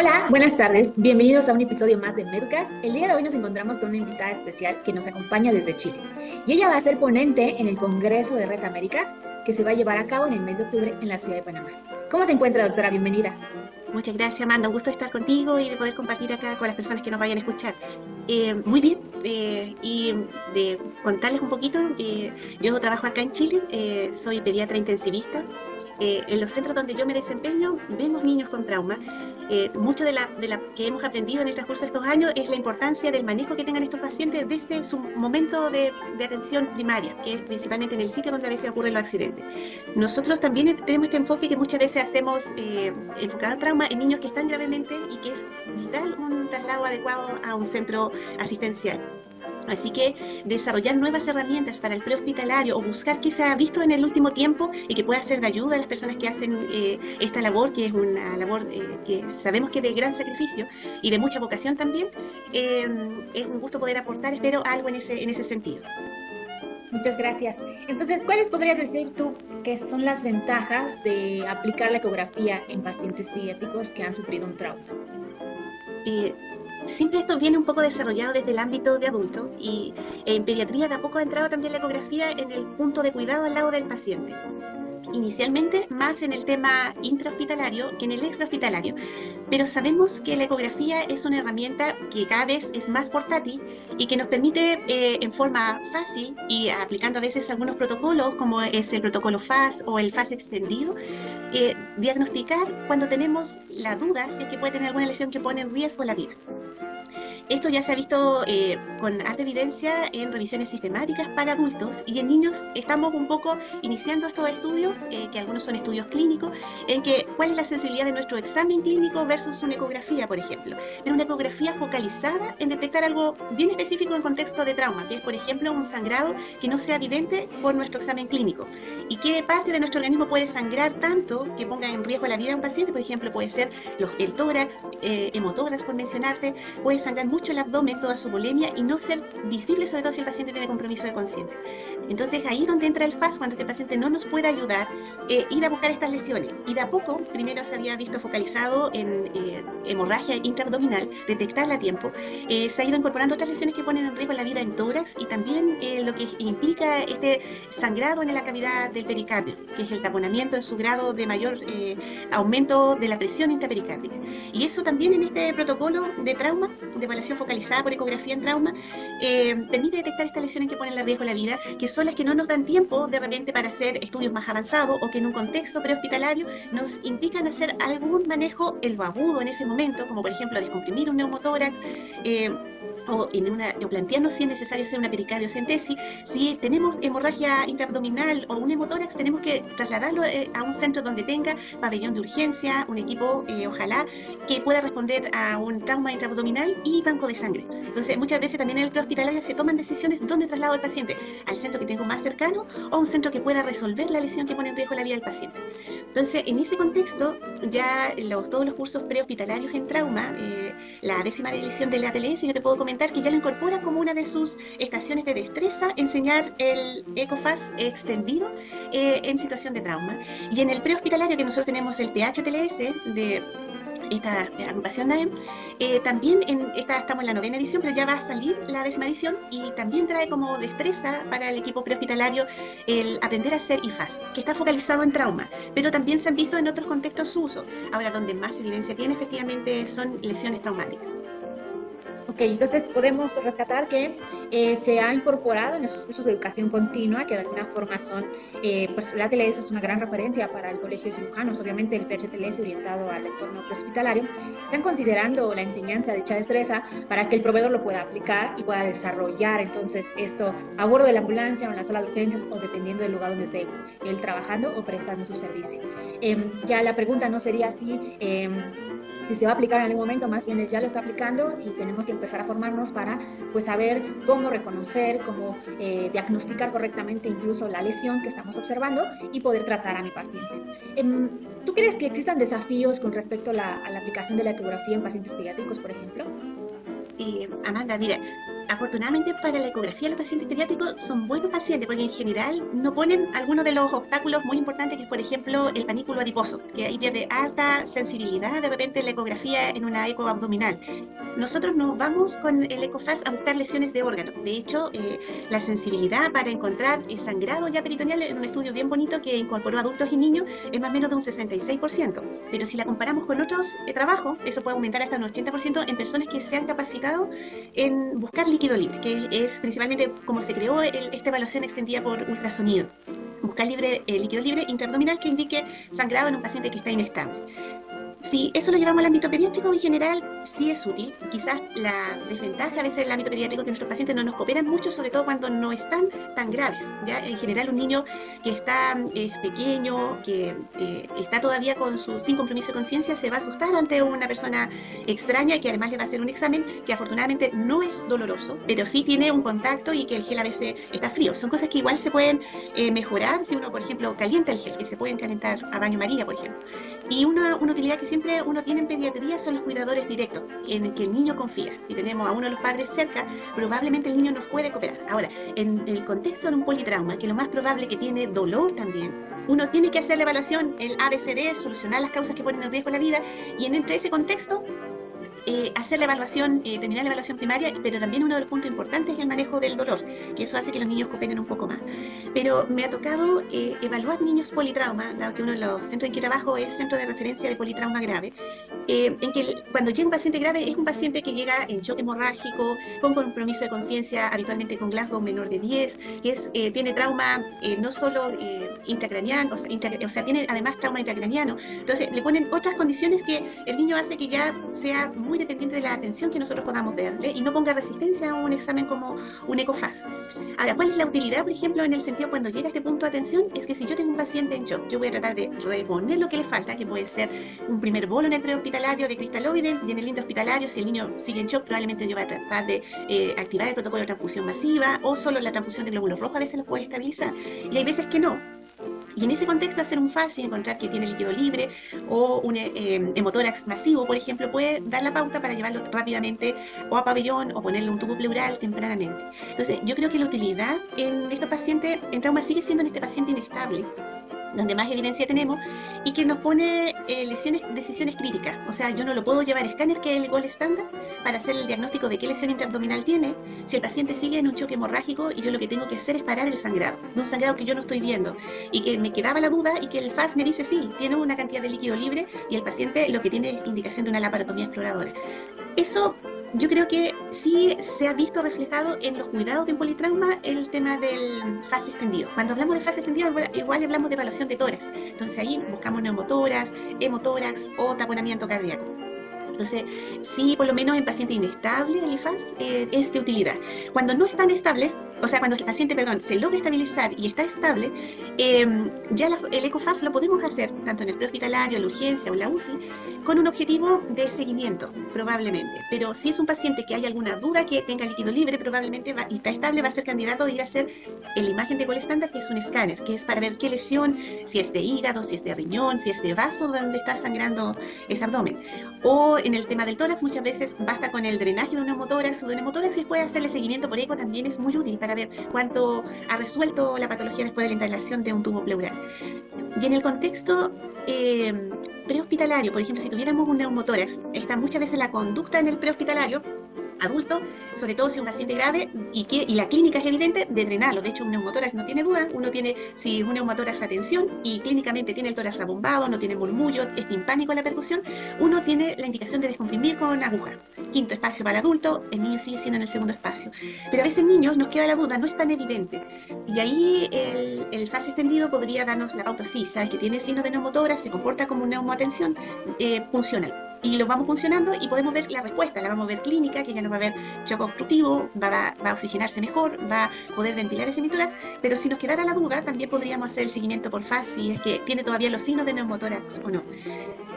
Hola, buenas tardes. Bienvenidos a un episodio más de Medcast. El día de hoy nos encontramos con una invitada especial que nos acompaña desde Chile. Y ella va a ser ponente en el Congreso de Red Américas que se va a llevar a cabo en el mes de octubre en la ciudad de Panamá. ¿Cómo se encuentra, doctora? Bienvenida. Muchas gracias, Amanda. Un gusto estar contigo y de poder compartir acá con las personas que nos vayan a escuchar. Eh, muy bien, eh, y de contarles un poquito, eh, yo trabajo acá en Chile, soy pediatra intensivista. En los centros donde yo me desempeño vemos niños con trauma. mucho de la, de la, que hemos aprendido en el transcurso de estos años es la importancia del manejo que tengan estos pacientes desde su momento de, de atención primaria, que es principalmente en el sitio donde a veces ocurren los accidentes. Nosotros también tenemos este enfoque que muchas veces hacemos enfocado al trauma en niños que están gravemente y que es vital un traslado adecuado a un centro asistencial. Así que desarrollar nuevas herramientas para el prehospitalario o buscar qué se ha visto en el último tiempo y que pueda ser de ayuda a las personas que hacen eh, esta labor, que es una labor eh, que sabemos que es de gran sacrificio y de mucha vocación también, eh, es un gusto poder aportar, espero, algo en ese, en ese sentido. Muchas gracias. Entonces, ¿cuáles podrías decir tú que son las ventajas de aplicar la ecografía en pacientes pediátricos que han sufrido un trauma? Eh, siempre esto viene un poco desarrollado desde el ámbito de adulto y en pediatría de a poco ha entrado también la ecografía en el punto de cuidado al lado del paciente inicialmente más en el tema intrahospitalario que en el extrahospitalario, pero sabemos que la ecografía es una herramienta que cada vez es más portátil y que nos permite eh, en forma fácil y aplicando a veces algunos protocolos como es el protocolo FAS o el FAS extendido, eh, diagnosticar cuando tenemos la duda si es que puede tener alguna lesión que pone en riesgo la vida. Esto ya se ha visto eh, con alta evidencia en revisiones sistemáticas para adultos y en niños estamos un poco iniciando estos estudios, eh, que algunos son estudios clínicos, en que cuál es la sensibilidad de nuestro examen clínico versus una ecografía, por ejemplo. Es una ecografía focalizada en detectar algo bien específico en contexto de trauma, que es, por ejemplo, un sangrado que no sea evidente por nuestro examen clínico. ¿Y qué parte de nuestro organismo puede sangrar tanto que ponga en riesgo la vida de un paciente? Por ejemplo, puede ser los, el tórax, eh, hemotórax, por mencionarte, puede sangrar mucho el abdomen, toda su bulimia, y no ser visible, sobre todo si el paciente tiene compromiso de conciencia. Entonces, ahí donde entra el FAS, cuando este paciente no nos puede ayudar, eh, ir a buscar estas lesiones. Y de a poco, primero se había visto focalizado en eh, hemorragia intraabdominal, detectarla a tiempo. Eh, se ha ido incorporando otras lesiones que ponen en riesgo la vida en tórax y también lo que implica este sangrado en la cavidad del pericardio, que es el taponamiento en su grado de mayor aumento de la presión intrapericárdica. Y eso también en este protocolo de trauma, de evaluación focalizada por ecografía en trauma, eh, permite detectar estas lesiones que ponen en riesgo la vida, que son las que no nos dan tiempo de repente para hacer estudios más avanzados o que en un contexto prehospitalario nos indican hacer algún manejo en lo agudo en ese momento, como por ejemplo descomprimir un neumotórax. Eh, o, en una, o si es necesario hacer una pericardiocentesis. Si tenemos hemorragia intraabdominal o un hemotórax, tenemos que trasladarlo eh, a un centro donde tenga pabellón de urgencia, un equipo, eh, ojalá, que pueda responder a un trauma intraabdominal y banco de sangre. Entonces, muchas veces también en el prehospitalario se toman decisiones dónde traslado al paciente, al centro que tengo más cercano o a un centro que pueda resolver la lesión que pone en riesgo la vida del paciente. Entonces, en ese contexto, ya los, todos los cursos prehospitalarios en trauma, eh, la décima edición de la ATLS, yo te puedo comentar que ya lo incorpora como una de sus estaciones de destreza, enseñar el ECOFAS extendido eh, en situación de trauma. Y en el prehospitalario, que nosotros tenemos el PHTLS de esta agrupación NAEM, eh, también en esta estamos en la novena edición, pero ya va a salir la décima edición y también trae como destreza para el equipo prehospitalario el aprender a hacer IFAS, que está focalizado en trauma, pero también se han visto en otros contextos su uso. Ahora, donde más evidencia tiene efectivamente son lesiones traumáticas. Ok, entonces podemos rescatar que eh, se ha incorporado en esos cursos de educación continua, que de alguna forma son, eh, pues la TLS es una gran referencia para el Colegio de Cirujanos, obviamente el PHTLS orientado al entorno hospitalario, están considerando la enseñanza de dicha destreza para que el proveedor lo pueda aplicar y pueda desarrollar entonces esto a bordo de la ambulancia o en la sala de urgencias o dependiendo del lugar donde esté él trabajando o prestando su servicio. Em, ya la pregunta no sería si em, si se va a aplicar en algún momento, más bien ya lo está aplicando y tenemos que empezar a formarnos para pues saber cómo reconocer, cómo eh, diagnosticar correctamente incluso la lesión que estamos observando y poder tratar a mi paciente. Em, ¿Tú crees que existan desafíos con respecto a la, aplicación de la ecografía en pacientes pediátricos, por ejemplo? Eh, Amanda, mira, afortunadamente para la ecografía los pacientes pediátricos son buenos pacientes porque en general no ponen algunos de los obstáculos muy importantes que es por ejemplo el panículo adiposo, que ahí pierde alta sensibilidad de repente la ecografía en una eco abdominal. Nosotros nos vamos con el ECOFAS a buscar lesiones de órgano. De hecho, eh, la sensibilidad para encontrar sangrado ya peritoneal en un estudio bien bonito que incorporó adultos y niños es más o menos de un 66%. Pero si la comparamos con otros eh, trabajos, eso puede aumentar hasta un 80% en personas que se han capacitado en buscar líquido libre, que es principalmente como se creó esta evaluación extendida por ultrasonido buscar libre, eh, líquido libre interabdominal que indique sangrado en un paciente que está inestable. Si eso lo llevamos al ámbito pediátrico, en general sí es útil. Quizás la desventaja a veces el ámbito pediátrico es que nuestros pacientes no nos cooperan mucho, sobre todo cuando no están tan graves. ¿ya? En general, un niño que está es pequeño, que eh, está todavía con su, sin compromiso de conciencia, se va a asustar ante una persona extraña que además le va a hacer un examen que afortunadamente no es doloroso, pero sí tiene un contacto y que el gel a veces está frío. Son cosas que igual se pueden eh, mejorar si uno, por ejemplo, calienta el gel, que se pueden calentar a baño María, por ejemplo. Y una, una utilidad que siempre uno tiene en pediatría son los cuidadores directos, en el que el niño confía. Si tenemos a uno de los padres cerca, probablemente el niño nos puede cooperar. Ahora, en el contexto de un politrauma, que lo más probable que tiene dolor también, uno tiene que hacer la evaluación, el ABCD, solucionar las causas que ponen en riesgo la vida, y en entre ese contexto eh, hacer la evaluación, eh, terminar la evaluación primaria, pero también uno de los puntos importantes es el manejo del dolor, que eso hace que los niños cooperen un poco más. Pero me ha tocado eh, evaluar niños politrauma, dado que uno de los centros en que trabajo es centro de referencia de politrauma grave, en que cuando llega un paciente grave es un paciente que llega en choque hemorrágico, con compromiso de conciencia, habitualmente con Glasgow menor de 10, que es, tiene trauma no solo intracraniano, o sea, tiene además trauma intracraniano. Entonces le ponen otras condiciones que el niño hace que ya sea muy dependiente de la atención que nosotros podamos darle y no ponga resistencia a un examen como un ECOFAS. Ahora, ¿cuál es la utilidad, por ejemplo, en el sentido cuando llega a este punto de atención? Es que si yo tengo un paciente en shock, yo voy a tratar de reponer lo que le falta, que puede ser un primer bolo en el prehospitalario de cristaloide y en el intrahospitalario, si el niño sigue en shock, probablemente yo voy a tratar de eh, activar el protocolo de transfusión masiva o solo la transfusión de glóbulos rojos a veces lo puede estabilizar. Y hay veces que no, y en ese contexto, hacer un FAS y encontrar que tiene líquido libre o un eh, hemotórax masivo, por ejemplo, puede dar la pauta para llevarlo rápidamente o a pabellón o ponerle un tubo pleural tempranamente. Entonces, yo creo que la utilidad en estos pacientes en trauma sigue siendo en este paciente inestable donde más evidencia tenemos, y que nos pone eh, lesiones, decisiones críticas. O sea, yo no lo puedo llevar a escáner, que es el gol estándar, para hacer el diagnóstico de qué lesión intraabdominal tiene, si el paciente sigue en un choque hemorrágico y yo lo que tengo que hacer es parar el sangrado, de un sangrado que yo no estoy viendo, y que me quedaba la duda y que el FAS me dice, sí, tiene una cantidad de líquido libre y el paciente lo que tiene es indicación de una laparotomía exploradora. Eso yo creo que sí se ha visto reflejado en los cuidados de un politrauma el tema del fase extendido. Cuando hablamos de fase extendido, igual, hablamos de evaluación de tórax. Entonces ahí buscamos neumotórax, hemotórax o taponamiento cardíaco. Entonces, sí, por lo menos en paciente inestable, el IFAS eh, es de utilidad. Cuando no es tan estable, o sea, cuando el paciente, perdón, se logra estabilizar y está estable, em, ya el ECOFAS lo podemos hacer tanto en el prehospitalario, en la urgencia o en la UCI, con un objetivo de seguimiento, probablemente. Pero si es un paciente que hay alguna duda que tenga líquido libre, probablemente va, y está estable, va a ser candidato a ir a hacer la imagen de gol estándar, que es un escáner, que es para ver qué lesión, si es de hígado, si es de riñón, si es de vaso donde está sangrando ese abdomen. O en el tema del tórax, muchas veces basta con el drenaje de un neumotórax o de un hemotórax y después hacerle seguimiento por eco también es muy útil para ver cuánto ha resuelto la patología después de la instalación de un tubo pleural. Y en el contexto eh, prehospitalario, por ejemplo, si tuviéramos un neumotórax, está muchas veces la conducta en el prehospitalario adulto, sobre todo si un paciente grave y, que, y la clínica es evidente, de drenarlo. De hecho, un neumotórax no tiene duda, uno tiene, si un neumotórax a tensión y clínicamente tiene el tórax abombado, no tiene murmullo, es timpánico la percusión, uno tiene la indicación de descomprimir con aguja. Quinto espacio para el adulto, el niño sigue siendo en el segundo espacio. Pero a veces niños nos queda la duda, no es tan evidente. Y ahí el, el fase extendido podría darnos la pauta, sí, sabes que tiene signos de neumotórax, se comporta como un neumoatención, eh, funcional y lo vamos funcionando y podemos ver la respuesta, la vamos a ver clínica, que ya no va a haber choque obstructivo, va, a oxigenarse mejor, va a poder ventilar ese mitorax, pero si nos quedara la duda, también podríamos hacer el seguimiento por fase si es que tiene todavía los signos de neumotórax o no.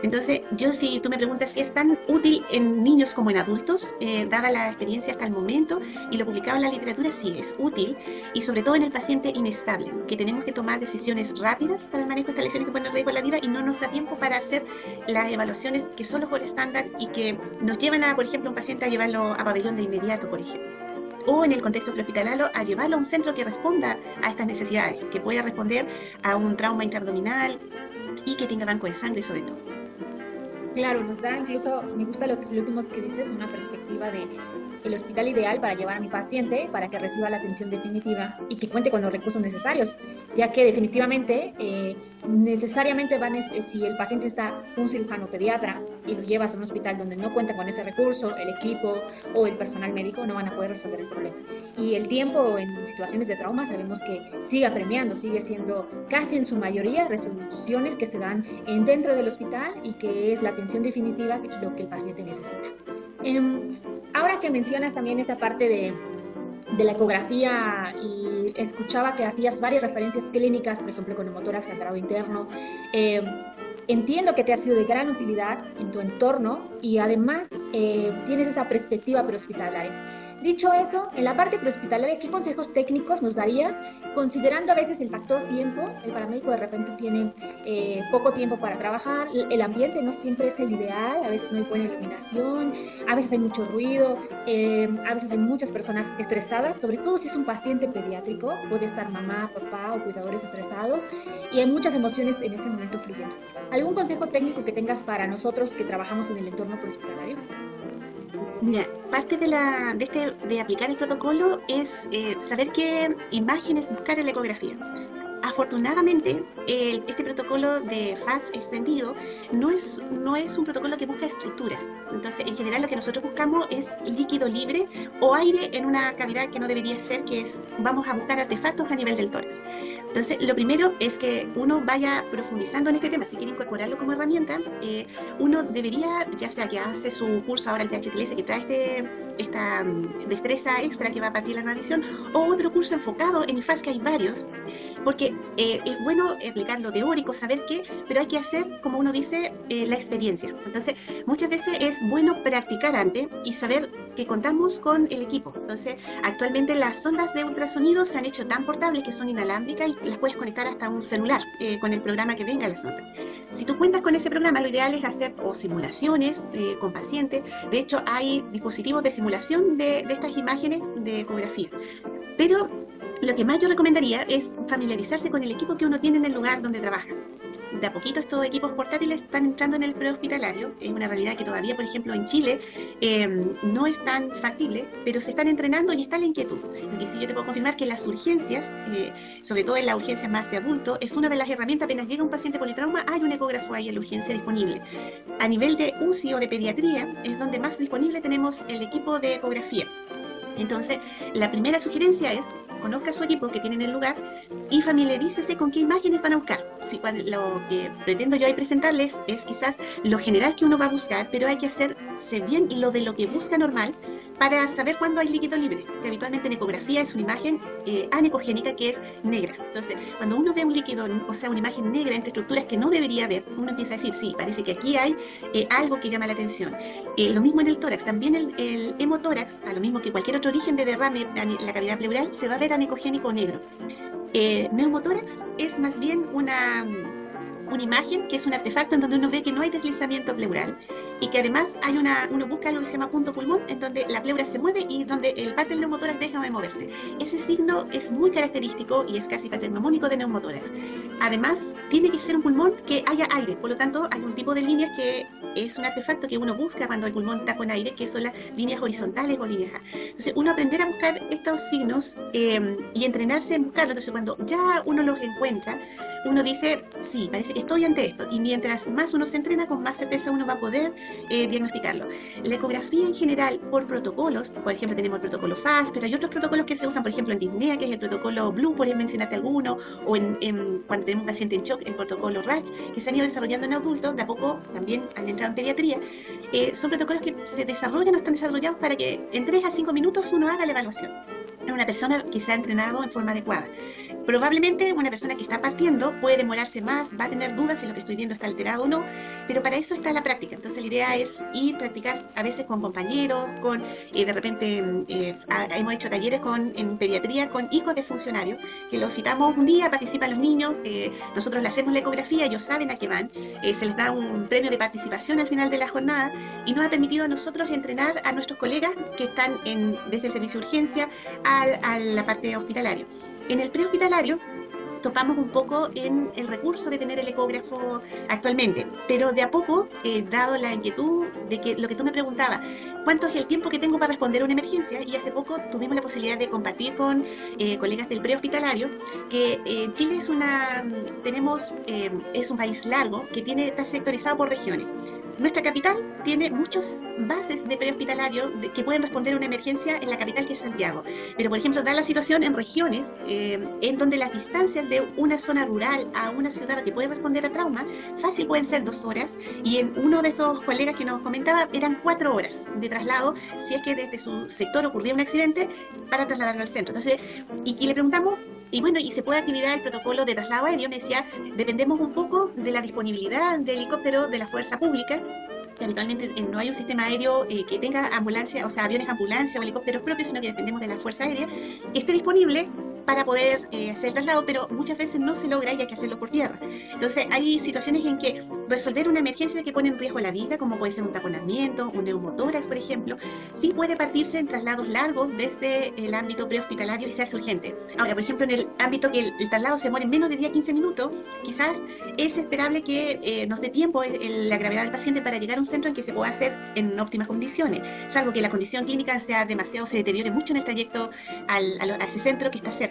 Entonces, yo si tú me preguntas si es tan útil en niños como en adultos, eh, dada la experiencia hasta el momento y lo publicado en la literatura, sí es útil, y sobre todo en el paciente inestable, que tenemos que tomar decisiones rápidas para el manejo de estas lesiones que ponen en riesgo la vida y no nos da tiempo para hacer las evaluaciones que son estándar y que nos llevan a, por ejemplo, un paciente a llevarlo a pabellón de inmediato, por ejemplo. o en el contexto prehospitalario a llevarlo a un centro que responda a estas necesidades, que pueda responder a un trauma intraabdominal y que tenga banco de sangre sobre todo. Claro, nos da incluso, me gusta lo, lo último que dices, una perspectiva de el hospital ideal para llevar a mi paciente para que reciba la atención definitiva y que cuente con los recursos necesarios, ya que definitivamente eh, necesariamente van, eh, si el paciente está un cirujano pediatra y lo llevas a un hospital donde no cuenta con ese recurso, el equipo o el personal médico no van a poder resolver el problema. Y el tiempo en situaciones de trauma sabemos que sigue apremiando, sigue siendo casi en su mayoría resoluciones que se dan en, dentro del hospital y que es la atención definitiva lo que el paciente necesita. Em, ahora que mencionas también esta parte de, de, la ecografía y escuchaba que hacías varias referencias clínicas, por ejemplo, con neumotórax sangrado interno, em, entiendo que te ha sido de gran utilidad en tu entorno y además eh, tienes esa perspectiva prehospitalaria. Dicho eso, en la parte prehospitalaria, ¿qué consejos técnicos nos darías? Considerando a veces el factor tiempo, el paramédico de repente tiene eh, poco tiempo para trabajar, el ambiente no siempre es el ideal, a veces no hay buena iluminación, a veces hay mucho ruido, eh, a veces hay muchas personas estresadas, sobre todo si es un paciente pediátrico, puede estar mamá, papá o cuidadores estresados y hay muchas emociones en ese momento fluyendo. ¿Algún consejo técnico que tengas para nosotros que trabajamos en el entorno prehospitalario? Mira, parte de, la, de, este, de aplicar el protocolo es eh, saber qué imágenes buscar en la ecografía. Afortunadamente, este protocolo de FAS extendido no es, no es un protocolo que busca estructuras. Entonces, en general, lo que nosotros buscamos es líquido libre o aire en una cavidad que no debería ser, que es, vamos a buscar artefactos a nivel del tórax. Entonces, lo primero es que uno vaya profundizando en este tema. Si quiere incorporarlo como herramienta, eh, uno debería, ya sea que hace su curso ahora el PHTLS, que trae este, esta mm, destreza extra que va a partir de la nutrición, o otro curso enfocado en FAS, que hay varios, porque eh, es bueno explicar lo teórico, saber qué, pero hay que hacer, como uno dice, eh, la experiencia. Entonces, muchas veces es bueno practicar antes y saber que contamos con el equipo. Entonces, actualmente las sondas de ultrasonido se han hecho tan portables que son inalámbricas y las puedes conectar hasta un celular eh, con el programa que venga a la sonda. Si tú cuentas con ese programa, lo ideal es hacer o simulaciones con pacientes. De hecho, hay dispositivos de simulación de, de estas imágenes de ecografía. Pero lo que más yo recomendaría es familiarizarse con el equipo que uno tiene en el lugar donde trabaja. De a poquito estos equipos portátiles están entrando en el prehospitalario. Es una realidad que todavía, por ejemplo, en Chile em, no es tan factible, pero se están entrenando y está la inquietud. Lo que sí yo te puedo confirmar que las urgencias, eh, sobre todo en la urgencia más de adulto, es una de las herramientas. Apenas llega un paciente politrauma, hay un ecógrafo ahí en la urgencia disponible. A nivel de UCI o de pediatría, es donde más disponible tenemos el equipo de ecografía. Entonces, la primera sugerencia es conozca su equipo que tiene en el lugar y familiarícese con qué imágenes van a buscar. Si, lo que pretendo yo ahí presentarles es quizás lo general que uno va a buscar, pero hay que hacerse bien lo de lo que busca normal para saber cuándo hay líquido libre, que habitualmente en ecografía es una imagen eh, anecogénica que es negra. Entonces, cuando uno ve un líquido, o sea, una imagen negra entre estructuras que no debería ver, uno empieza a decir, sí, parece que aquí hay eh, algo que llama la atención. Eh, lo mismo en el tórax, también el, el, hemotórax, a lo mismo que cualquier otro origen de derrame en la cavidad pleural, se va a ver anecogénico negro. neumotórax es más bien una una imagen que es un artefacto en donde uno ve que no hay deslizamiento pleural y que además hay una, uno busca algo que se llama punto pulmón, en donde la pleura se mueve y donde el parte del neumotórax deja de moverse. Ese signo es muy característico y es casi paternomónico de neumotórax. Además, tiene que ser un pulmón que haya aire, por lo tanto, hay un tipo de líneas que es un artefacto que uno busca cuando el pulmón está con aire, que son las líneas horizontales o líneas A. Entonces, uno aprender a buscar estos signos eh, y entrenarse en buscarlos. Entonces, cuando ya uno los encuentra, uno dice, sí, parece estoy ante esto. Y mientras más uno se entrena, con más certeza uno va a poder eh, diagnosticarlo. La ecografía en general, por protocolos, por ejemplo, tenemos el protocolo FAST, pero hay otros protocolos que se usan, por ejemplo, en disnea, que es el protocolo Blue, por mencionarte alguno, o en, cuando tenemos un paciente en shock, el protocolo RACH, que se han ido desarrollando en adultos, de a poco también han entrado en pediatría. Eh, son protocolos que se desarrollan o están desarrollados para que en 3 a 5 minutos uno haga la evaluación. Una persona que se ha entrenado en forma adecuada. Probablemente una persona que está partiendo puede demorarse más, va a tener dudas si lo que estoy viendo está alterado o no, pero para eso está la práctica. Entonces la idea es ir practicar a veces con compañeros, con eh, de repente eh, hemos hecho talleres con, en pediatría con hijos de funcionarios, que los citamos un día, participan los niños, eh, nosotros le hacemos la ecografía, ellos saben a qué van, se les da un premio de participación al final de la jornada y nos ha permitido a nosotros entrenar a nuestros colegas que están en, desde el servicio de urgencia a, a la parte hospitalaria. En el prehospitalario topamos un poco en el recurso de tener el ecógrafo actualmente, pero de a poco, eh, dado la inquietud de que lo que tú me preguntabas, ¿cuánto es el tiempo que tengo para responder a una emergencia? Y hace poco tuvimos la posibilidad de compartir con eh, colegas del prehospitalario que eh, Chile es una, tenemos, es un país largo que tiene, está sectorizado por regiones. Nuestra capital tiene muchas bases de prehospitalario que pueden responder a una emergencia en la capital que es Santiago. Pero, por ejemplo, da la situación en regiones en donde las distancias de una zona rural a una ciudad que puede responder a trauma, fácil pueden ser dos horas. Y en uno de esos colegas que nos comentaba, eran cuatro horas de traslado si es que desde su sector ocurría un accidente para trasladarlo al centro. Entonces, y, y le preguntamos y bueno, y se puede activar el protocolo de traslado aéreo. Me decía, dependemos un poco de la disponibilidad de helicóptero de la fuerza pública habitualmente no hay un sistema aéreo eh, que tenga ambulancia, o sea, aviones ambulancia o helicópteros propios, sino que dependemos de la Fuerza Aérea, que esté disponible para poder eh, hacer el traslado, pero muchas veces no se logra y hay que hacerlo por tierra. Entonces, hay situaciones en que resolver una emergencia que pone en riesgo la vida, como puede ser un taponamiento, un neumotórax, por ejemplo, sí puede partirse en traslados largos desde el ámbito prehospitalario y se urgente. Ahora, por ejemplo, en el ámbito que el, traslado se muere en menos de 10-15 minutos, quizás es esperable que eh, nos dé tiempo eh, la gravedad del paciente para llegar a un centro en que se pueda hacer en óptimas condiciones, salvo que la condición clínica sea demasiado, se deteriore mucho en el trayecto al, a ese centro que está cerca.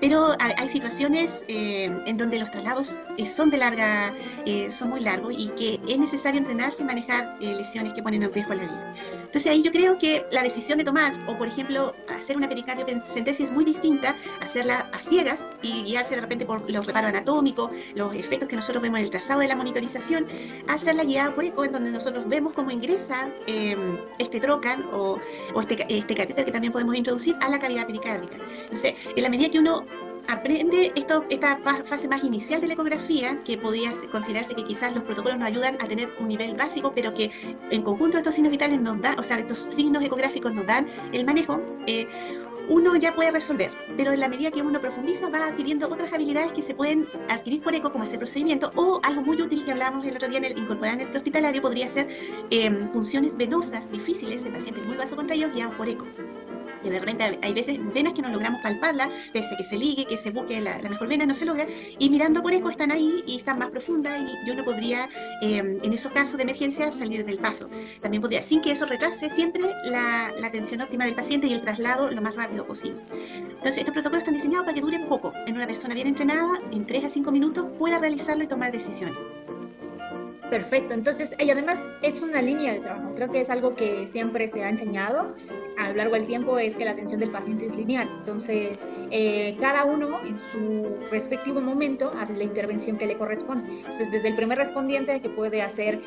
Pero hay, situaciones eh, en donde los traslados eh, son de larga, eh, son muy largos y que es necesario entrenarse y manejar lesiones que ponen en riesgo la vida. Entonces ahí yo creo que la decisión de tomar, o por ejemplo, hacer una pericardiocentesis es muy distinta, hacerla a ciegas y guiarse de repente por los reparos anatómicos, los efectos que nosotros vemos en el trazado de la monitorización, hacerla guiada por eco, en donde nosotros vemos cómo ingresa em, este trocan o, o este, este catéter que también podemos introducir a la cavidad pericárdica. Entonces, en la medida que uno aprende esta fase más inicial de la ecografía, que podía considerarse que quizás los protocolos nos ayudan a tener un nivel básico, pero que en conjunto de estos signos vitales nos da, o sea, estos signos ecográficos nos dan el manejo, eh, uno ya puede resolver, pero en la medida que uno profundiza va adquiriendo otras habilidades que se pueden adquirir por eco, como hacer procedimiento, o algo muy útil que hablábamos el otro día en el incorporar en el prehospitalario podría ser eh, punciones venosas difíciles en pacientes muy vasocontraídos guiados por eco que de repente hay veces venas que no logramos palparla, pese a que se ligue, que se busque la, mejor vena, no se logra, y mirando por eco están ahí y están más profundas y yo no podría, em, en esos casos de emergencia, salir del paso. También podría, sin que eso retrase siempre la, la atención óptima del paciente y el traslado lo más rápido posible. Entonces, estos protocolos están diseñados para que duren poco. En una persona bien entrenada, en 3 a 5 minutos, pueda realizarlo y tomar decisiones. Perfecto, entonces, y además es una línea de trabajo. Creo que es algo que siempre se ha enseñado a lo largo del tiempo, es que la atención del paciente es lineal. Entonces, eh, cada uno en su respectivo momento hace la intervención que le corresponde. Entonces, desde el primer respondiente que puede hacer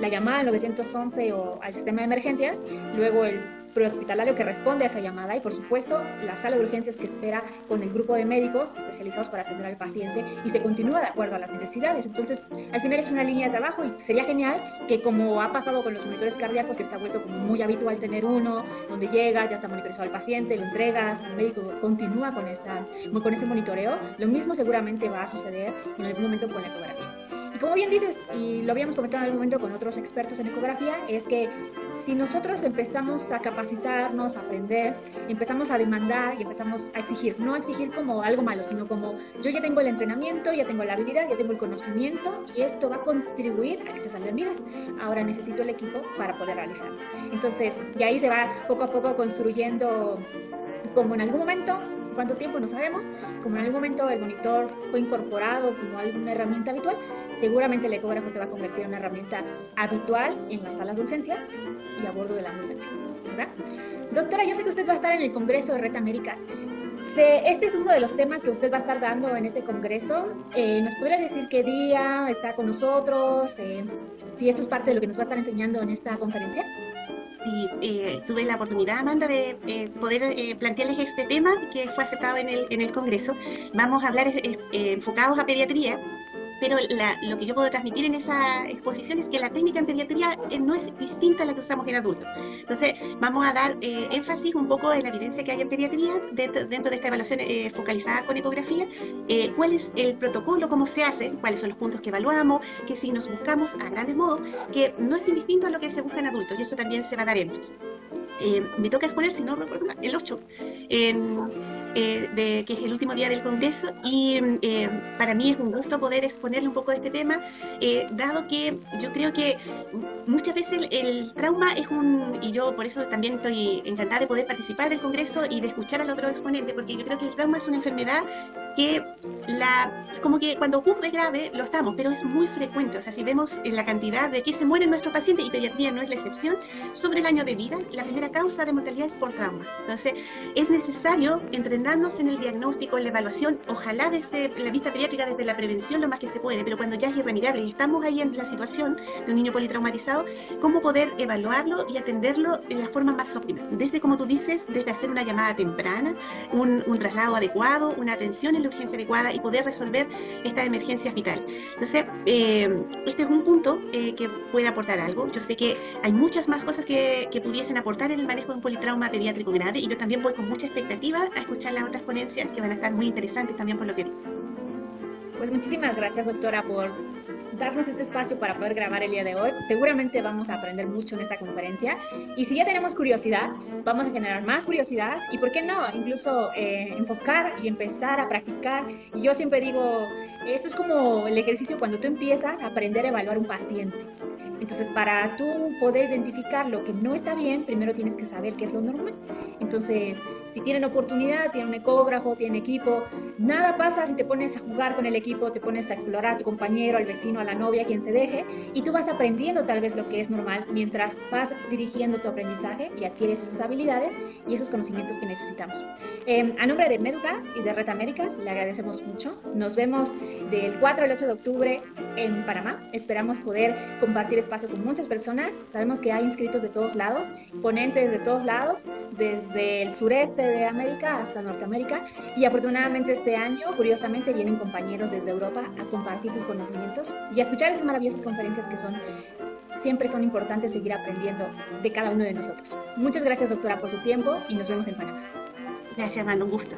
la llamada al 911 o al sistema de emergencias, luego el prehospitalario que responde a esa llamada y por supuesto la sala de urgencias que espera con el grupo de médicos especializados para atender al paciente y se continúa de acuerdo a las necesidades. Entonces, al final es una línea de trabajo y sería genial que como ha pasado con los monitores cardíacos, que se ha vuelto como muy habitual tener uno, donde llega, ya está monitorizado el paciente, lo entregas, el médico continúa con, esa, con ese monitoreo, lo mismo seguramente va a suceder en algún momento con la ecografía. Como bien dices, y lo habíamos comentado en algún momento con otros expertos en ecografía, es que si nosotros empezamos a capacitarnos, a aprender, empezamos a demandar y empezamos a exigir, no a exigir como algo malo, sino como yo ya tengo el entrenamiento, ya tengo la habilidad, ya tengo el conocimiento y esto va a contribuir a que se salven vidas. Ahora necesito el equipo para poder realizarlo. Entonces, y ahí se va poco a poco construyendo como en algún momento cuánto tiempo no sabemos, como en algún momento el monitor fue incorporado como alguna herramienta habitual, seguramente el ecógrafo se va a convertir en una herramienta habitual en las salas de urgencias y a bordo de la ambulancia. ¿verdad? Doctora, yo sé que usted va a estar en el Congreso de Red Américas. Este es uno de los temas que usted va a estar dando en este congreso. Eh, ¿Nos podría decir qué día está con nosotros? Eh, si esto es parte de lo que nos va a estar enseñando en esta conferencia. Sí, eh, tuve la oportunidad, Amanda, de eh, poder eh, plantearles este tema que fue aceptado en el, en el Congreso. Vamos a hablar enfocados a pediatría, pero lo que yo puedo transmitir en esa exposición es que la técnica en pediatría eh, no es distinta a la que usamos en adultos. Entonces, vamos a dar eh, énfasis un poco en la evidencia que hay en pediatría dentro, de esta evaluación eh, focalizada con ecografía, cuál es el protocolo, cómo se hace, cuáles son los puntos que evaluamos, qué signos buscamos a grandes modos, que no es indistinto a lo que se busca en adultos y eso también se va a dar énfasis. me toca exponer, si no recuerdo mal, el 8. En, eh, de, que es el último día del Congreso, y eh, para mí es un gusto poder exponerle un poco de este tema, eh, dado que yo creo que muchas veces el, trauma es un, y yo por eso también estoy encantada de poder participar del Congreso y de escuchar al otro exponente, porque yo creo que el trauma es una enfermedad que la, como que cuando ocurre grave lo estamos, pero es muy frecuente, o sea, si vemos la cantidad de que se mueren nuestros pacientes, y pediatría no es la excepción, sobre el año de vida, la primera causa de mortalidad es por trauma. Entonces, es necesario entrenar en el diagnóstico, en la evaluación, ojalá desde la vista pediátrica, desde la prevención lo más que se puede, pero cuando ya es irremediable y estamos ahí en la situación de un niño politraumatizado, cómo poder evaluarlo y atenderlo en la forma más óptima. Desde, como tú dices, desde hacer una llamada temprana, un, traslado adecuado, una atención en la urgencia adecuada y poder resolver estas emergencias vitales. Entonces, eh, este es un punto eh, que puede aportar algo. Yo sé que hay muchas más cosas que, que pudiesen aportar en el manejo de un politrauma pediátrico grave y yo también voy con mucha expectativa a escuchar las otras ponencias que van a estar muy interesantes también por lo que vi. Pues muchísimas gracias, doctora, por darnos este espacio para poder grabar el día de hoy. Seguramente vamos a aprender mucho en esta conferencia. Y si ya tenemos curiosidad, vamos a generar más curiosidad y, ¿por qué no? Incluso eh, enfocar y empezar a practicar. Y yo siempre digo, esto es como el ejercicio cuando tú empiezas a aprender a evaluar un paciente. Entonces, para tú poder identificar lo que no está bien, primero tienes que saber qué es lo normal. Entonces, si tienen oportunidad, tienen un ecógrafo, tienen equipo, nada pasa si te pones a jugar con el equipo, te pones a explorar a tu compañero, al vecino, a la novia, quien se deje, y tú vas aprendiendo tal vez lo que es normal mientras vas dirigiendo tu aprendizaje y adquieres esas habilidades y esos conocimientos que necesitamos. Em, a nombre de Meducas y de Red Américas, le agradecemos mucho. Nos vemos del 4 al 8 de octubre en Panamá. Esperamos poder compartir espacio con muchas personas. Sabemos que hay inscritos de todos lados, ponentes de todos lados, desde el sureste de América hasta Norteamérica. Y afortunadamente este año, curiosamente, vienen compañeros desde Europa a compartir sus conocimientos y a escuchar esas maravillosas conferencias que son siempre son importantes seguir aprendiendo de cada uno de nosotros. Muchas gracias, doctora, por su tiempo y nos vemos en Panamá. Gracias, Mando, un gusto.